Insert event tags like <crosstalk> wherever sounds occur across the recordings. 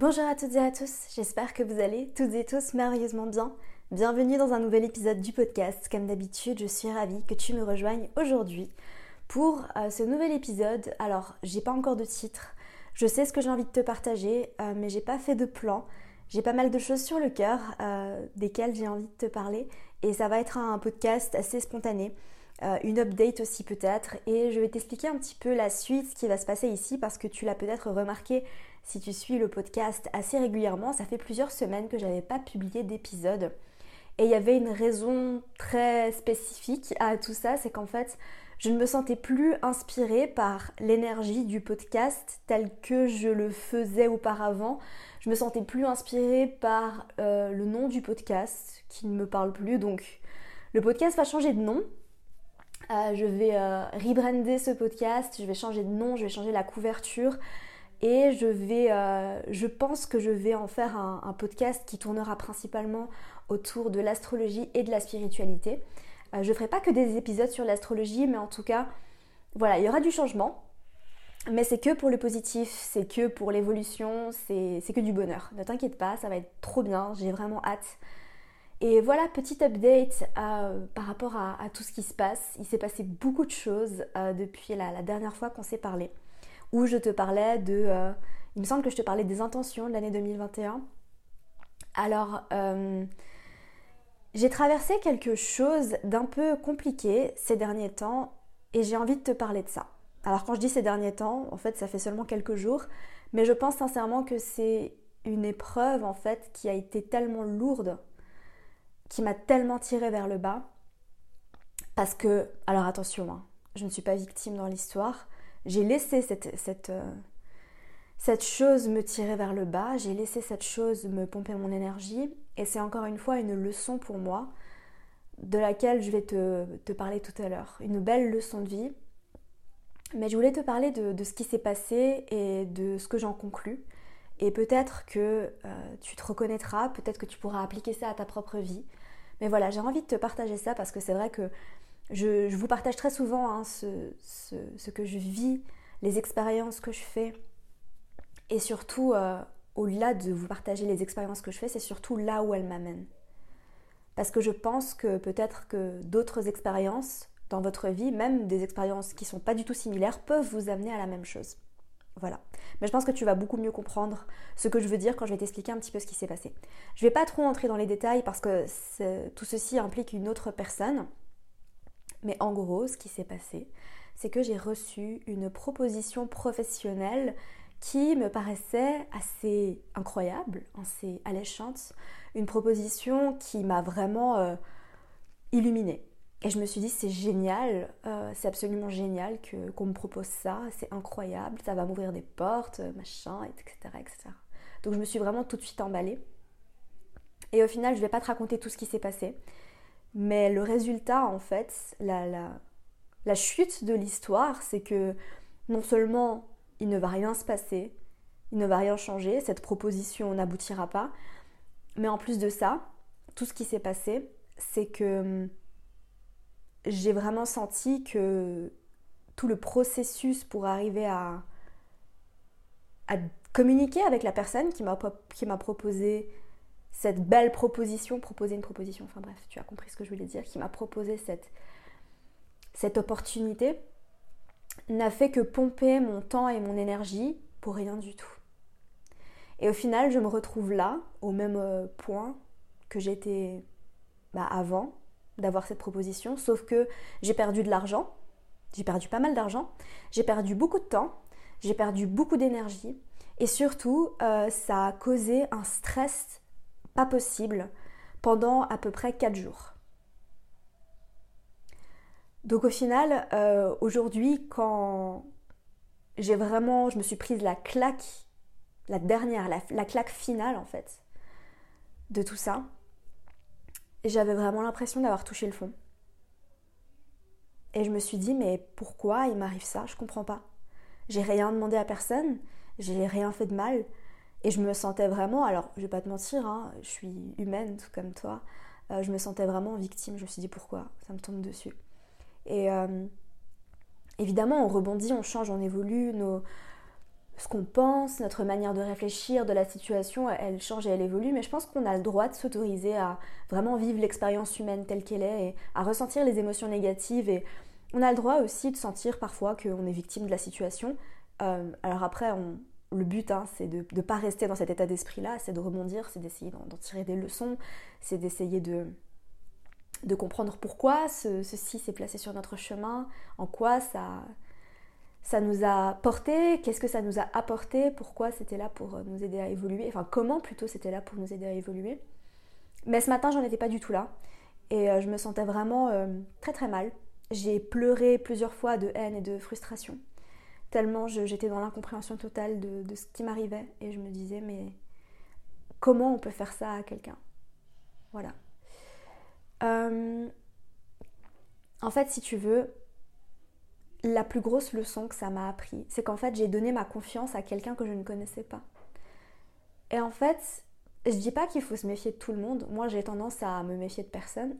Bonjour à toutes et à tous, j'espère que vous allez toutes et tous merveilleusement bien. Bienvenue dans un nouvel épisode du podcast. Comme d'habitude, je suis ravie que tu me rejoignes aujourd'hui pour euh, ce nouvel épisode. Alors, j'ai pas encore de titre, je sais ce que j'ai envie de te partager, euh, mais j'ai pas fait de plan. J'ai pas mal de choses sur le cœur euh, desquelles j'ai envie de te parler et ça va être un podcast assez spontané. une update aussi peut-être et je vais t'expliquer un petit peu la suite, ce qui va se passer ici parce que tu l'as peut-être remarqué si tu suis le podcast assez régulièrement, ça fait plusieurs semaines que j'avais pas publié d'épisode. Et il y avait une raison très spécifique à tout ça, c'est qu'en fait, je ne me sentais plus inspirée par l'énergie du podcast tel que je le faisais auparavant. Je me sentais plus inspirée par euh, le nom du podcast qui ne me parle plus. Donc le podcast va changer de nom. Euh, je vais euh, rebrander ce podcast, je vais changer de nom, je vais changer la couverture et je vais, je pense que je vais en faire un podcast qui tournera principalement autour de l'astrologie et de la spiritualité. Euh, je ferai pas que des épisodes sur l'astrologie, mais en tout cas, voilà, il y aura du changement. Mais c'est que pour le positif, c'est que pour l'évolution, c'est que du bonheur. Ne t'inquiète pas, ça va être trop bien, j'ai vraiment hâte. Et voilà, petit update euh, par rapport à, tout ce qui se passe. Il s'est passé beaucoup de choses euh, depuis la, dernière fois qu'on s'est parlé, où je te parlais de... il me semble que je te parlais des intentions de l'année 2021. Alors, j'ai traversé quelque chose d'un peu compliqué ces derniers temps et j'ai envie de te parler de ça. Alors quand je dis ces derniers temps, en fait ça fait seulement quelques jours, mais je pense sincèrement que c'est une épreuve en fait qui a été tellement lourde, qui m'a tellement tirée vers le bas, parce que, alors attention, hein, je ne suis pas victime dans l'histoire, j'ai laissé euh, cette chose me tirait vers le bas, j'ai laissé cette chose me pomper mon énergie et c'est encore une fois une leçon pour moi de laquelle je vais te, parler tout à l'heure. Une belle leçon de vie. Mais je voulais te parler de, ce qui s'est passé et de ce que j'en conclus. Et peut-être que euh, tu te reconnaîtras, peut-être que tu pourras appliquer ça à ta propre vie. Mais voilà, j'ai envie de te partager ça parce que c'est vrai que je, vous partage très souvent hein, ce, que je vis, les expériences que je fais et surtout, euh, au-delà de vous partager les expériences que je fais, c'est surtout là où elles m'amènent. Parce que je pense que peut-être que d'autres expériences dans votre vie, même des expériences qui ne sont pas du tout similaires, peuvent vous amener à la même chose. Voilà. Mais je pense que tu vas beaucoup mieux comprendre ce que je veux dire quand je vais t'expliquer un petit peu ce qui s'est passé. Je ne vais pas trop entrer dans les détails parce que tout ceci implique une autre personne. Mais en gros, ce qui s'est passé, c'est que j'ai reçu une proposition professionnelle qui me paraissait assez incroyable, assez alléchante, une proposition qui m'a vraiment euh, illuminée. Et je me suis dit, c'est génial, euh, c'est absolument génial que, qu'on me propose ça, c'est incroyable, ça va m'ouvrir des portes, machin, etc., etc. Donc je me suis vraiment tout de suite emballée. Et au final, je ne vais pas te raconter tout ce qui s'est passé, mais le résultat, en fait, la, chute de l'histoire, c'est que non seulement il ne va rien se passer, il ne va rien changer, cette proposition n'aboutira pas. Mais en plus de ça, tout ce qui s'est passé, c'est que hum, j'ai vraiment senti que tout le processus pour arriver à communiquer avec la personne qui m'a proposé cette belle proposition, proposer une proposition, enfin bref, tu as compris ce que je voulais dire, qui m'a proposé cette, cette opportunité, n'a fait que pomper mon temps et mon énergie pour rien du tout. Et au final, je me retrouve là, au même euh, point que j'étais bah, avant d'avoir cette proposition, sauf que j'ai perdu de l'argent, j'ai perdu pas mal d'argent, j'ai perdu beaucoup de temps, j'ai perdu beaucoup d'énergie, et surtout, euh, ça a causé un stress pas possible pendant à peu près 4 jours. Donc au final, euh, aujourd'hui, quand j'ai vraiment, je me suis prise la claque, la dernière, la, claque finale en fait, de tout ça, j'avais vraiment l'impression d'avoir touché le fond. Et je me suis dit, mais pourquoi il m'arrive ça? Je comprends pas. J'ai rien demandé à personne, j'ai rien fait de mal. Et je me sentais vraiment, alors je vais pas te mentir, hein, je suis humaine tout comme toi, euh, je me sentais vraiment victime. Je me suis dit pourquoi? Ça me tombe dessus. Et euh, évidemment, on rebondit, on change, on évolue, nos, ce qu'on pense, notre manière de réfléchir de la situation, elle change et elle évolue, mais je pense qu'on a le droit de s'autoriser à vraiment vivre l'expérience humaine telle qu'elle est et à ressentir les émotions négatives. Et on a le droit aussi de sentir parfois qu'on est victime de la situation. Euh, alors après, le but, hein, c'est de ne pas rester dans cet état d'esprit-là, c'est de rebondir, c'est d'essayer d'en tirer des leçons, c'est d'essayer de, comprendre pourquoi ceci s'est placé sur notre chemin, en quoi ça nous a porté, qu'est-ce que ça nous a apporté, pourquoi c'était là pour nous aider à évoluer, enfin comment plutôt c'était là pour nous aider à évoluer. Mais ce matin, j'en étais pas du tout là et euh, je me sentais vraiment euh, très très mal. J'ai pleuré plusieurs fois de haine et de frustration, tellement j'étais dans l'incompréhension totale de, ce qui m'arrivait et je me disais mais comment on peut faire ça à quelqu'un? Voilà. Euh, en fait, si tu veux, la plus grosse leçon que ça m'a appris, c'est qu'en fait j'ai donné ma confiance à quelqu'un que je ne connaissais pas. Et en fait, je dis pas qu'il faut se méfier de tout le monde. Moi, j'ai tendance à me méfier de personne.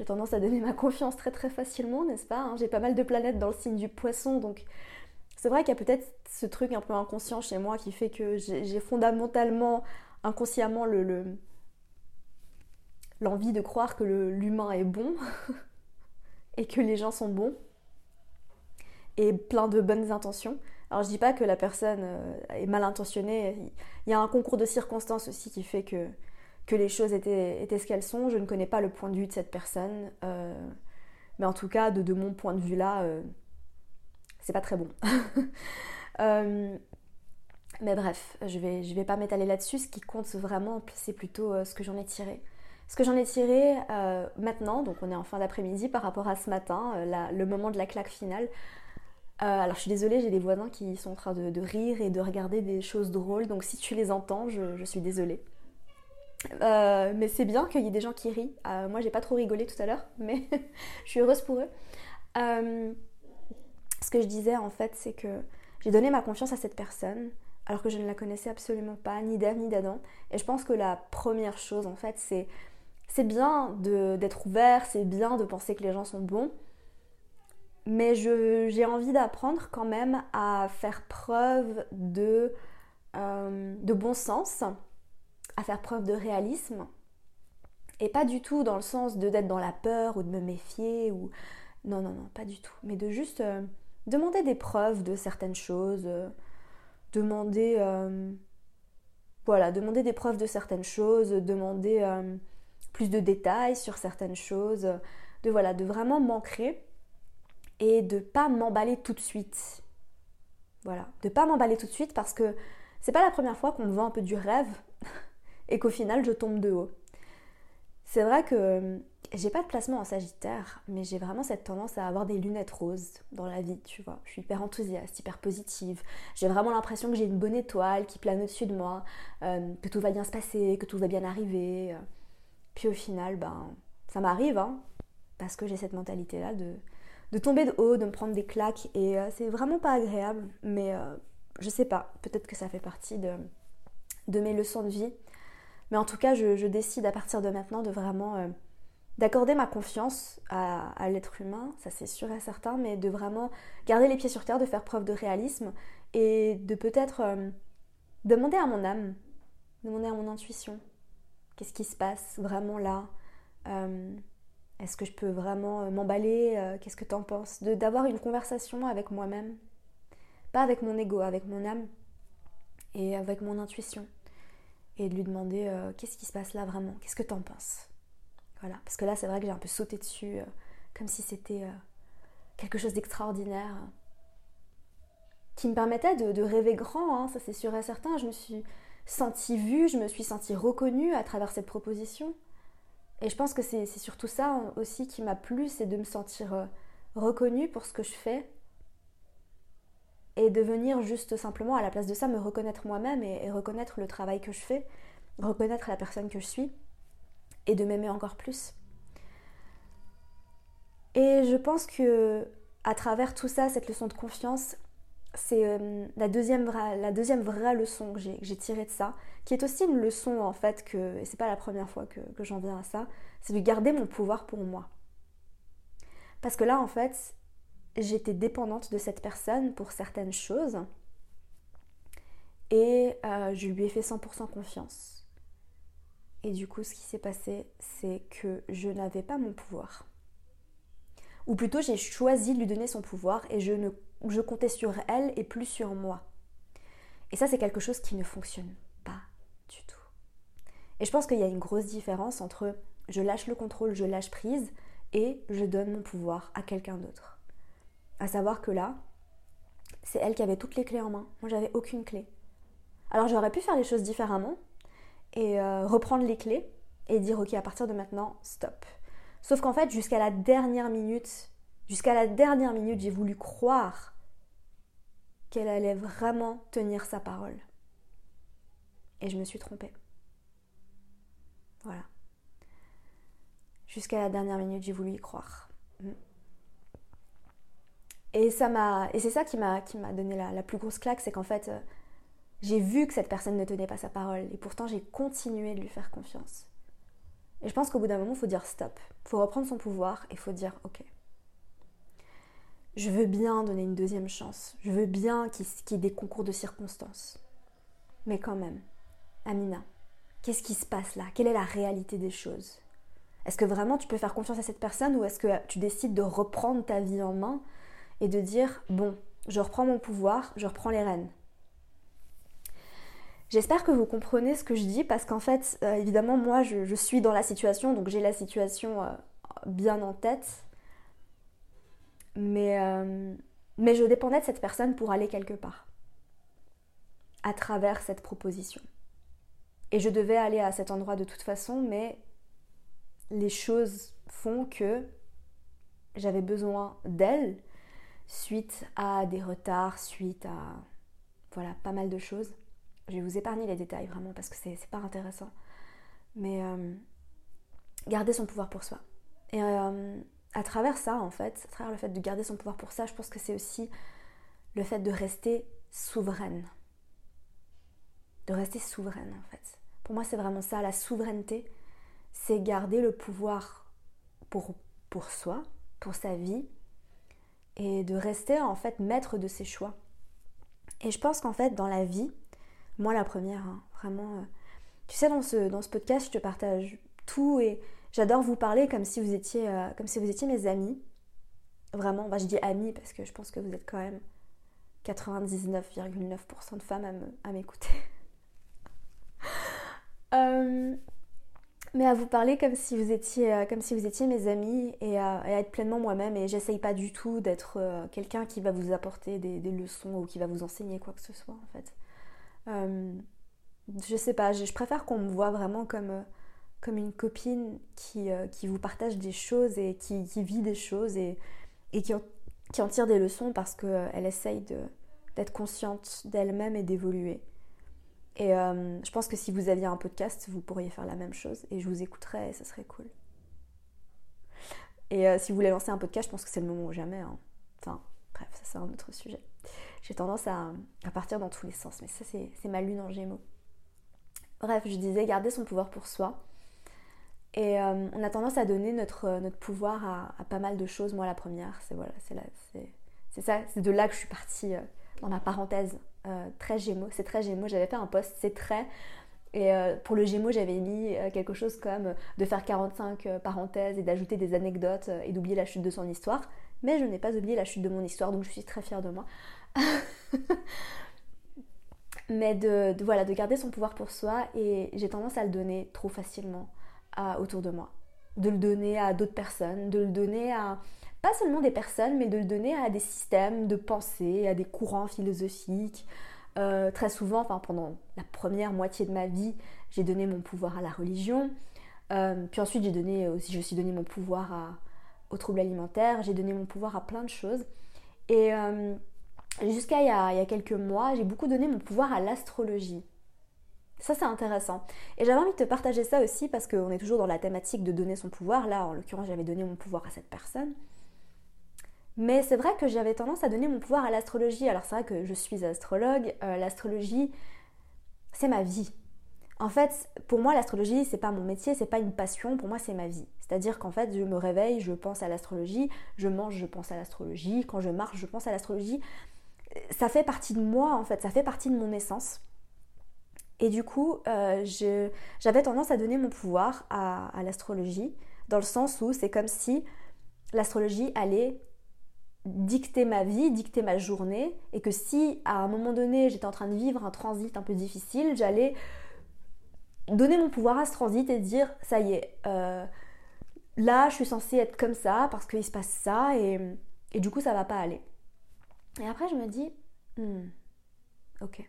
J'ai tendance à donner ma confiance très très facilement, n'est-ce pas hein? J'ai pas mal de planètes dans le signe du poisson, donc c'est vrai qu'il y a peut-être ce truc un peu inconscient chez moi qui fait que j'ai fondamentalement, inconsciemment, le l'envie de croire que l'humain est bon <laughs> et que les gens sont bons et plein de bonnes intentions. Alors je dis pas que la personne euh, est mal intentionnée, il y a un concours de circonstances aussi qui fait que, les choses étaient, ce qu'elles sont. Je ne connais pas le point de vue de cette personne, euh, mais en tout cas de, mon point de vue là, euh, c'est pas très bon. <laughs> mais bref, je vais, je vais pas m'étaler là-dessus. Ce qui compte vraiment, c'est plutôt ce que j'en ai tiré. Ce que j'en ai tiré maintenant, donc on est en fin d'après-midi par rapport à ce matin, le moment de la claque finale. Euh, alors je suis désolée, j'ai des voisins qui sont en train de, rire et de regarder des choses drôles, donc si tu les entends, je, suis désolée. Euh, mais c'est bien qu'il y ait des gens qui rient. Euh, moi, j'ai pas trop rigolé tout à l'heure, mais <laughs> je suis heureuse pour eux. ce que je disais en fait, c'est que j'ai donné ma confiance à cette personne alors que je ne la connaissais absolument pas, ni d'Ève ni d'Adam. Et je pense que la première chose en fait, c'est c'est bien d'être ouvert, c'est bien de penser que les gens sont bons, mais j'ai envie d'apprendre quand même à faire preuve de, euh, de bon sens, à faire preuve de réalisme, et pas du tout dans le sens de d'être dans la peur ou de me méfier, ou non, non, non, pas du tout, mais de juste euh, demander des preuves de certaines choses, euh, demander, voilà, demander des preuves de certaines choses, demander plus de détails sur certaines choses, de voilà, de vraiment m'ancrer et de pas m'emballer tout de suite. Voilà, de pas m'emballer tout de suite parce que c'est pas la première fois qu'on me vend un peu du rêve et qu'au final je tombe de haut. C'est vrai que euh, j'ai pas de placement en Sagittaire, mais j'ai vraiment cette tendance à avoir des lunettes roses dans la vie, tu vois. Je suis hyper enthousiaste, hyper positive. J'ai vraiment l'impression que j'ai une bonne étoile qui plane au-dessus de moi, euh, que tout va bien se passer, que tout va bien arriver. Puis au final, ben, ça m'arrive, hein, parce que j'ai cette mentalité-là de de tomber de haut, de me prendre des claques et euh, c'est vraiment pas agréable, mais je sais pas, peut-être que ça fait partie de, mes leçons de vie. Mais en tout cas, je, décide à partir de maintenant de vraiment euh, d'accorder ma confiance à, l'être humain, ça c'est sûr et certain, mais de vraiment garder les pieds sur terre, de faire preuve de réalisme et de peut-être demander à mon âme, demander à mon intuition, qu'est-ce qui se passe vraiment là est-ce que je peux vraiment euh, m'emballer euh, Qu'est-ce que tu en penses D'avoir une conversation avec moi-même. Pas avec mon ego, avec mon âme et avec mon intuition. Et de lui demander euh, qu'est-ce qui se passe là vraiment? Qu'est-ce que tu en penses? Voilà. Parce que là, c'est vrai que j'ai un peu sauté dessus, comme si c'était quelque chose d'extraordinaire. Qui me permettait de, rêver grand, hein, ça c'est sûr et certain. Je me suis sentie vue, je me suis sentie reconnue à travers cette proposition. Et je pense que c'est surtout ça aussi qui m'a plu, c'est de me sentir euh, reconnue pour ce que je fais et de venir juste simplement à la place de ça me reconnaître moi-même et, reconnaître le travail que je fais, reconnaître la personne que je suis et de m'aimer encore plus. Et je pense que à travers tout ça, cette leçon de confiance, c'est euh, la, deuxième vraie, leçon que j'ai tirée de ça, qui est aussi une leçon en fait que, c'est pas la première fois que j'en viens à ça, c'est de garder mon pouvoir pour moi. Parce que là en fait, j'étais dépendante de cette personne pour certaines choses, et euh, je lui ai fait 100% confiance. Et du coup, ce qui s'est passé, c'est que je n'avais pas mon pouvoir. Ou plutôt, j'ai choisi de lui donner son pouvoir et je, ne, je comptais sur elle et plus sur moi. Et ça, c'est quelque chose qui ne fonctionne pas du tout. Et je pense qu'il y a une grosse différence entre je lâche le contrôle, je lâche prise et je donne mon pouvoir à quelqu'un d'autre. À savoir que là, c'est elle qui avait toutes les clés en main. Moi, j'avais aucune clé. Alors, j'aurais pu faire les choses différemment et euh, reprendre les clés et dire ok, à partir de maintenant, stop. Sauf qu'en fait, jusqu'à la dernière minute, jusqu'à la dernière minute, j'ai voulu croire qu'elle allait vraiment tenir sa parole. Et je me suis trompée. Voilà. Jusqu'à la dernière minute, j'ai voulu y croire. Et et c'est ça qui m'a, qui m'a donné la, plus grosse claque, c'est qu'en fait, euh, j'ai vu que cette personne ne tenait pas sa parole, et pourtant j'ai continué de lui faire confiance. Et je pense qu'au bout d'un moment, il faut dire stop. Il faut reprendre son pouvoir et il faut dire ok. Je veux bien donner une deuxième chance. Je veux bien qu'il y ait des concours de circonstances. Mais quand même, Amina, qu'est-ce qui se passe là? Quelle est la réalité des choses? Est-ce que vraiment tu peux faire confiance à cette personne ou est-ce que tu décides de reprendre ta vie en main et de dire bon, je reprends mon pouvoir, je reprends les rênes J'espère que vous comprenez ce que je dis parce qu'en fait, euh, évidemment, moi, je, suis dans la situation, donc j'ai la situation euh, bien en tête. Mais, euh, mais je dépendais de cette personne pour aller quelque part à travers cette proposition. Et je devais aller à cet endroit de toute façon, mais les choses font que j'avais besoin d'elle suite à des retards, suite à voilà, pas mal de choses. Je vais vous épargner les détails vraiment parce que c'est pas intéressant. Mais euh, garder son pouvoir pour soi. Et euh, à travers ça, en fait, à travers le fait de garder son pouvoir pour ça, je pense que c'est aussi le fait de rester souveraine. De rester souveraine, en fait. Pour moi, c'est vraiment ça, la souveraineté, c'est garder le pouvoir pour, pour soi, pour sa vie, et de rester en fait maître de ses choix. Et je pense qu'en fait, dans la vie, moi, la première, hein, vraiment. Euh, tu sais, dans ce, dans ce podcast, je te partage tout et j'adore vous parler comme si vous étiez, euh, comme si vous étiez mes amis. Vraiment, bah, je dis amis parce que je pense que vous êtes quand même 99,9% de femmes à m'écouter. <laughs> Euh, mais à vous parler comme si vous étiez, comme si vous étiez mes amis et à, être pleinement moi-même. Et j'essaye pas du tout d'être quelqu'un qui va vous apporter des, leçons ou qui va vous enseigner quoi que ce soit en fait. Euh, je sais pas, je, préfère qu'on me voit vraiment comme, euh, comme une copine qui, euh, qui vous partage des choses et qui, qui vit des choses et, et qui, en, qui en tire des leçons parce qu'elle essaye d'être consciente d'elle-même et d'évoluer. Et je pense que si vous aviez un podcast, vous pourriez faire la même chose et je vous écouterais et ce serait cool. Et si vous voulez lancer un podcast, je pense que c'est le moment ou jamais. Hein. Enfin, bref, ça c'est un autre sujet j'ai tendance à, partir dans tous les sens. Mais ça, c'est ma lune en gémeaux. Bref, je disais garder son pouvoir pour soi. Et euh, on a tendance à donner notre, notre pouvoir à, pas mal de choses. Moi, la première, c'est voilà, c'est ça, c'est de là que je suis partie euh, dans ma parenthèse euh, très gémeaux. C'est très gémeaux. J'avais fait un post, c'est très. Et pour le gémeaux, j'avais mis quelque chose comme de faire 45 parenthèses et d'ajouter des anecdotes et d'oublier la chute de son histoire. Mais je n'ai pas oublié la chute de mon histoire, donc je suis très fière de moi. <laughs> Mais de, voilà, de garder son pouvoir pour soi et j'ai tendance à le donner trop facilement autour de moi. De le donner à d'autres personnes, de le donner à pas seulement des personnes, mais de le donner à des systèmes de pensée, à des courants philosophiques. Euh, très souvent, enfin pendant la première moitié de ma vie, j'ai donné mon pouvoir à la religion. Euh, puis ensuite, j'ai donné aussi, j'ai aussi donné mon pouvoir à, aux troubles alimentaires. J'ai donné mon pouvoir à plein de choses. Et euh, jusqu'à il, il, y a quelques mois, j'ai beaucoup donné mon pouvoir à l'astrologie. Ça, c'est intéressant. Et j'avais envie de te partager ça aussi parce qu'on est toujours dans la thématique de donner son pouvoir. Là, en l'occurrence, j'avais donné mon pouvoir à cette personne. Mais c'est vrai que j'avais tendance à donner mon pouvoir à l'astrologie. Alors c'est vrai que je suis astrologue. Euh, l'astrologie, c'est ma vie. En fait, pour moi, l'astrologie, c'est pas mon métier, c'est pas une passion. Pour moi, c'est ma vie. C'est-à-dire qu'en fait, je me réveille, je pense à l'astrologie. Je mange, je pense à l'astrologie. Quand je marche, je pense à l'astrologie ça fait partie de moi en fait, ça fait partie de mon essence. Et du coup, euh, j'avais tendance à donner mon pouvoir à, l'astrologie, dans le sens où c'est comme si l'astrologie allait dicter ma vie, dicter ma journée, et que si à un moment donné j'étais en train de vivre un transit un peu difficile, j'allais donner mon pouvoir à ce transit et dire ça y est, euh, là je suis censée être comme ça parce qu'il se passe ça et, du coup ça va pas aller. Et après je me dis, hmm, ok.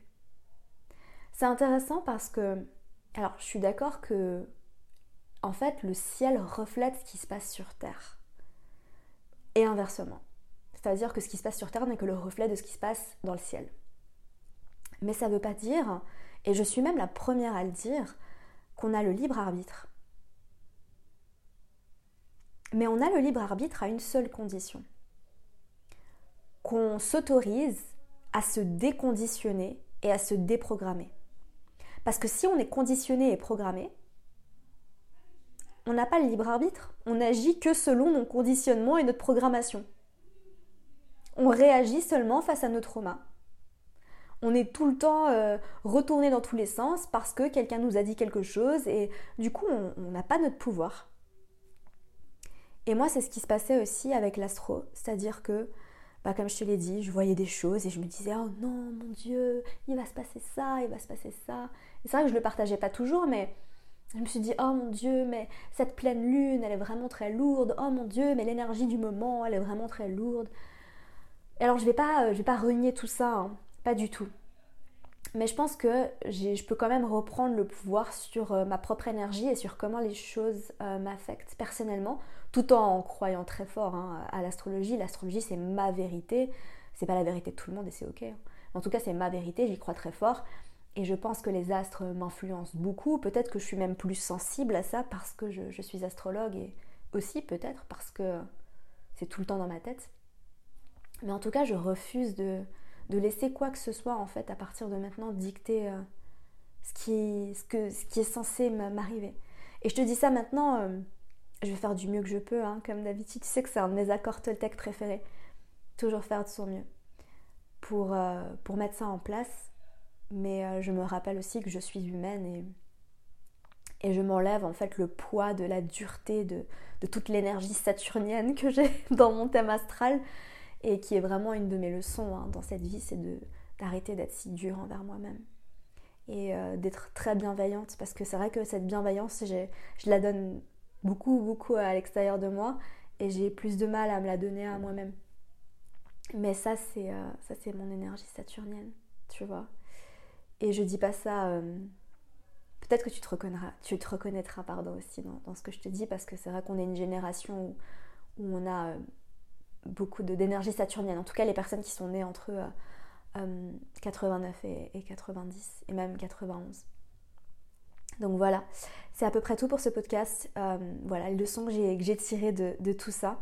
C'est intéressant parce que, alors je suis d'accord que, en fait, le ciel reflète ce qui se passe sur Terre. Et inversement. C'est-à-dire que ce qui se passe sur Terre n'est que le reflet de ce qui se passe dans le ciel. Mais ça ne veut pas dire, et je suis même la première à le dire, qu'on a le libre arbitre. Mais on a le libre arbitre à une seule condition. Qu'on s'autorise à se déconditionner et à se déprogrammer. Parce que si on est conditionné et programmé, on n'a pas le libre arbitre. On n'agit que selon nos conditionnements et notre programmation. On réagit seulement face à nos traumas. On est tout le temps euh, retourné dans tous les sens parce que quelqu'un nous a dit quelque chose et du coup on n'a pas notre pouvoir. Et moi c'est ce qui se passait aussi avec l'astro, c'est-à-dire que bah, comme je te l'ai dit, je voyais des choses et je me disais oh non mon Dieu, il va se passer ça, il va se passer ça. C'est vrai que je le partageais pas toujours, mais je me suis dit oh mon Dieu, mais cette pleine lune, elle est vraiment très lourde. Oh mon Dieu, mais l'énergie du moment, elle est vraiment très lourde. Alors je vais pas, euh, vais pas renier tout ça, hein. pas du tout. Mais je pense que je peux quand même reprendre le pouvoir sur euh, ma propre énergie et sur comment les choses euh, m'affectent personnellement, tout en croyant très fort hein, à l'astrologie. L'astrologie, c'est ma vérité. C'est pas la vérité de tout le monde et c'est ok. Hein. En tout cas, c'est ma vérité, j'y crois très fort. Et je pense que les astres m'influencent beaucoup. Peut-être que je suis même plus sensible à ça parce que je suis astrologue et aussi peut-être parce que c'est tout le temps dans ma tête. Mais en tout cas, je refuse de, de laisser quoi que ce soit en fait à partir de maintenant dicter euh, ce, qui, ce, que, ce qui est censé m'arriver. Et je te dis ça maintenant, euh, je vais faire du mieux que je peux, hein, comme d'habitude. Tu sais que c'est un de mes accords Toltec préférés. Toujours faire de son mieux pour, euh, pour mettre ça en place. Mais je me rappelle aussi que je suis humaine et, et je m'enlève en fait le poids de la dureté de, de toute l'énergie saturnienne que j'ai <laughs> dans mon thème astral et qui est vraiment une de mes leçons hein, dans cette vie, c'est d'arrêter d'être si dure envers moi-même et euh, d'être très bienveillante parce que c'est vrai que cette bienveillance, je la donne beaucoup, beaucoup à l'extérieur de moi et j'ai plus de mal à me la donner à moi-même. Mais ça, c'est euh, mon énergie saturnienne, tu vois. Et je dis pas ça. Euh, peut-être que tu te reconnaîtras, tu aussi dans, ce que je te dis parce que c'est vrai qu'on est une génération où on a beaucoup d'énergie saturnienne. En tout cas, les personnes qui sont nées entre 89 euh, euh, et, 90 et même 91. Donc voilà, c'est à peu près tout pour ce podcast. Euh, voilà les leçons que j'ai tirées de, tout ça.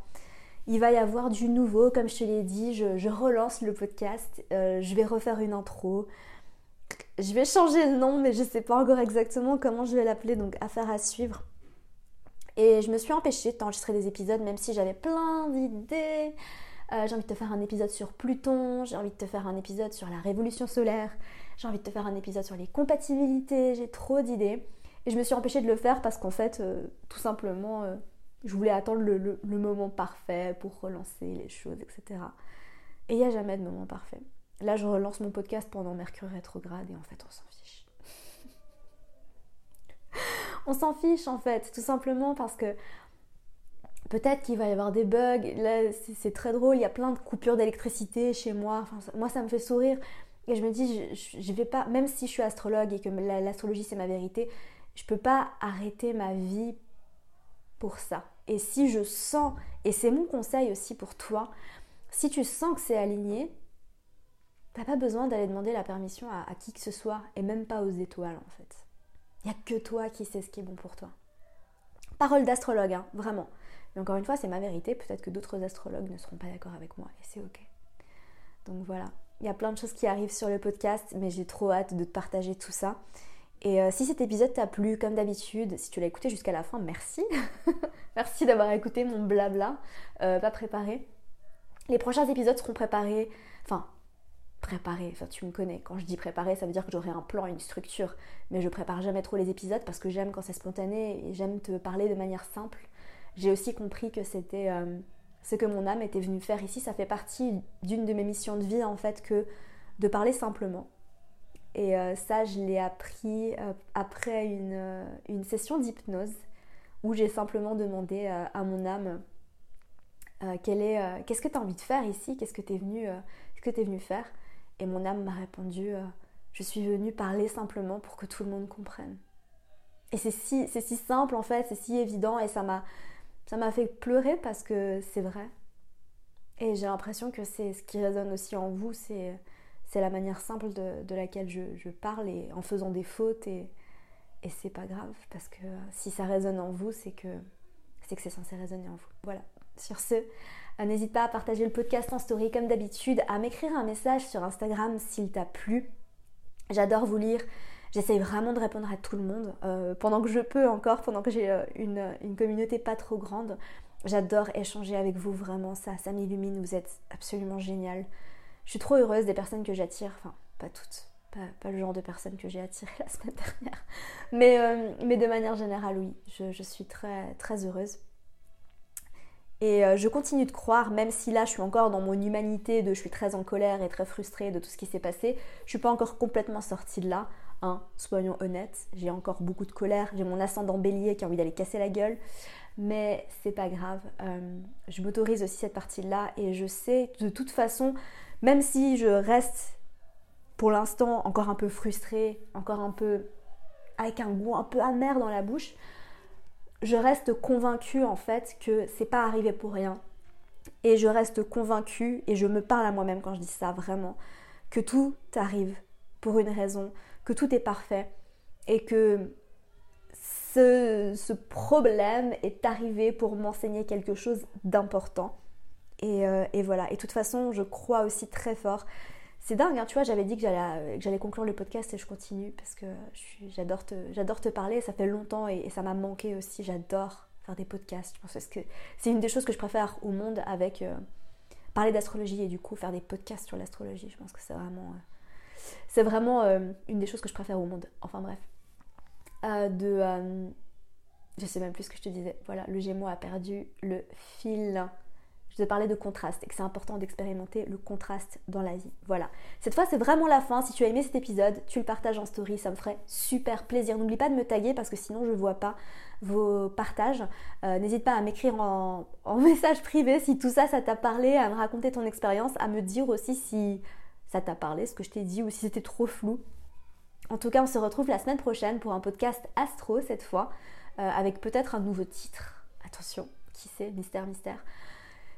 Il va y avoir du nouveau, comme je te l'ai dit, je, relance le podcast, je vais refaire une intro, je vais changer le nom, mais je ne sais pas encore exactement comment je vais l'appeler, donc affaire à suivre. Et je me suis empêchée d'enregistrer des épisodes, même si j'avais plein d'idées. Euh, j'ai envie de te faire un épisode sur Pluton, j'ai envie de te faire un épisode sur la révolution solaire, j'ai envie de te faire un épisode sur les compatibilités, j'ai trop d'idées. Et je me suis empêchée de le faire parce qu'en fait, euh, tout simplement, euh, je voulais attendre le, moment parfait pour relancer les choses, etc. Et il n'y a jamais de moment parfait. Là, je relance mon podcast pendant Mercure rétrograde et en fait, on s'en fiche on s'en fiche en fait, tout simplement parce que peut-être qu'il va y avoir des bugs. Là, c'est très drôle, il y a plein de coupures d'électricité chez moi. moi, ça me fait sourire. Et je me dis, je, vais pas, même si je suis astrologue et que l'astrologie c'est ma vérité, je peux pas arrêter ma vie pour ça. Et si je sens, et c'est mon conseil aussi pour toi, si tu sens que c'est aligné, t'as pas besoin d'aller demander la permission à qui que ce soit, et même pas aux étoiles en fait. Il n'y a que toi qui sais ce qui est bon pour toi. Parole d'astrologue, hein, vraiment. Mais encore une fois, c'est ma vérité. Peut-être que d'autres astrologues ne seront pas d'accord avec moi et c'est ok. Donc voilà, il y a plein de choses qui arrivent sur le podcast, mais j'ai trop hâte de te partager tout ça. Et euh, si cet épisode t'a plu, comme d'habitude, si tu l'as écouté jusqu'à la fin, merci. <laughs> merci d'avoir écouté mon blabla, euh, pas préparé. Les prochains épisodes seront préparés, enfin, préparer. Enfin, tu me connais. Quand je dis préparer, ça veut dire que j'aurai un plan, une structure. Mais je prépare jamais trop les épisodes parce que j'aime quand c'est spontané et j'aime te parler de manière simple. J'ai aussi compris que c'était euh, ce que mon âme était venue faire ici. Ça fait partie d'une de mes missions de vie en fait que de parler simplement. Et euh, ça, je l'ai appris euh, après une, une session d'hypnose où j'ai simplement demandé à mon âme qu'est-ce que tu as envie de faire ici, qu'est-ce que tu es venu, que es venu faire? Et mon âme m'a répondu je suis venue parler simplement pour que tout le monde comprenne. Et c'est si, si simple en fait, c'est si évident et ça m'a ça m'a fait pleurer parce que c'est vrai. Et j'ai l'impression que c'est ce qui résonne aussi en vous, c'est, c'est la manière simple de, laquelle je, parle et en faisant des fautes et, et c'est pas grave parce que si ça résonne en vous, c'est que c'est que c'est censé résonner en vous. Voilà. Sur ce, euh, n'hésite pas à partager le podcast en story comme d'habitude, à m'écrire un message sur Instagram s'il t'a plu. J'adore vous lire, J'essaye vraiment de répondre à tout le monde euh, pendant que je peux encore, pendant que j'ai euh, une, communauté pas trop grande. J'adore échanger avec vous, vraiment, ça, ça m'illumine, vous êtes absolument génial. Je suis trop heureuse des personnes que j'attire, enfin, pas toutes, pas, le genre de personnes que j'ai attirées <laughs> la semaine dernière, mais, euh, mais de manière générale, oui, je, je suis très, très heureuse. Et je continue de croire, même si là je suis encore dans mon humanité, de je suis très en colère et très frustrée de tout ce qui s'est passé, je suis pas encore complètement sortie de là. Hein, soyons honnêtes, j'ai encore beaucoup de colère, j'ai mon ascendant bélier qui a envie d'aller casser la gueule, mais c'est pas grave. Euh, je m'autorise aussi cette partie-là et je sais de toute façon, même si je reste pour l'instant encore un peu frustrée, encore un peu avec un goût un peu amer dans la bouche, je reste convaincue en fait que c'est pas arrivé pour rien. Et je reste convaincue, et je me parle à moi-même quand je dis ça vraiment, que tout arrive pour une raison, que tout est parfait et que ce, problème est arrivé pour m'enseigner quelque chose d'important. Euh, et, voilà. Et de toute façon, je crois aussi très fort. C'est dingue, hein, tu vois, j'avais dit que j'allais conclure le podcast et je continue parce que j'adore te, te parler. Ça fait longtemps et, ça m'a manqué aussi. J'adore faire des podcasts. Je pense que c'est une des choses que je préfère au monde avec euh, parler d'astrologie et du coup faire des podcasts sur l'astrologie. Je pense que c'est vraiment. Euh, c'est vraiment euh, une des choses que je préfère au monde. Enfin bref. Euh, de. Euh, je sais même plus ce que je te disais. Voilà, le Gémeaux a perdu le fil. Je te parlais de contraste et que c'est important d'expérimenter le contraste dans la vie. Voilà. Cette fois, c'est vraiment la fin. Si tu as aimé cet épisode, tu le partages en story. Ça me ferait super plaisir. N'oublie pas de me taguer parce que sinon, je ne vois pas vos partages. N'hésite pas à m'écrire en, en, <laughs> message privé si tout ça, ça t'a parlé, à me raconter ton expérience, à me dire aussi si ça t'a parlé, ce que je t'ai dit, ou si c'était trop flou. En tout cas, on se retrouve la semaine prochaine pour un podcast astro cette fois, euh, avec peut-être un nouveau titre. Attention, qui sait, mystère, mystère.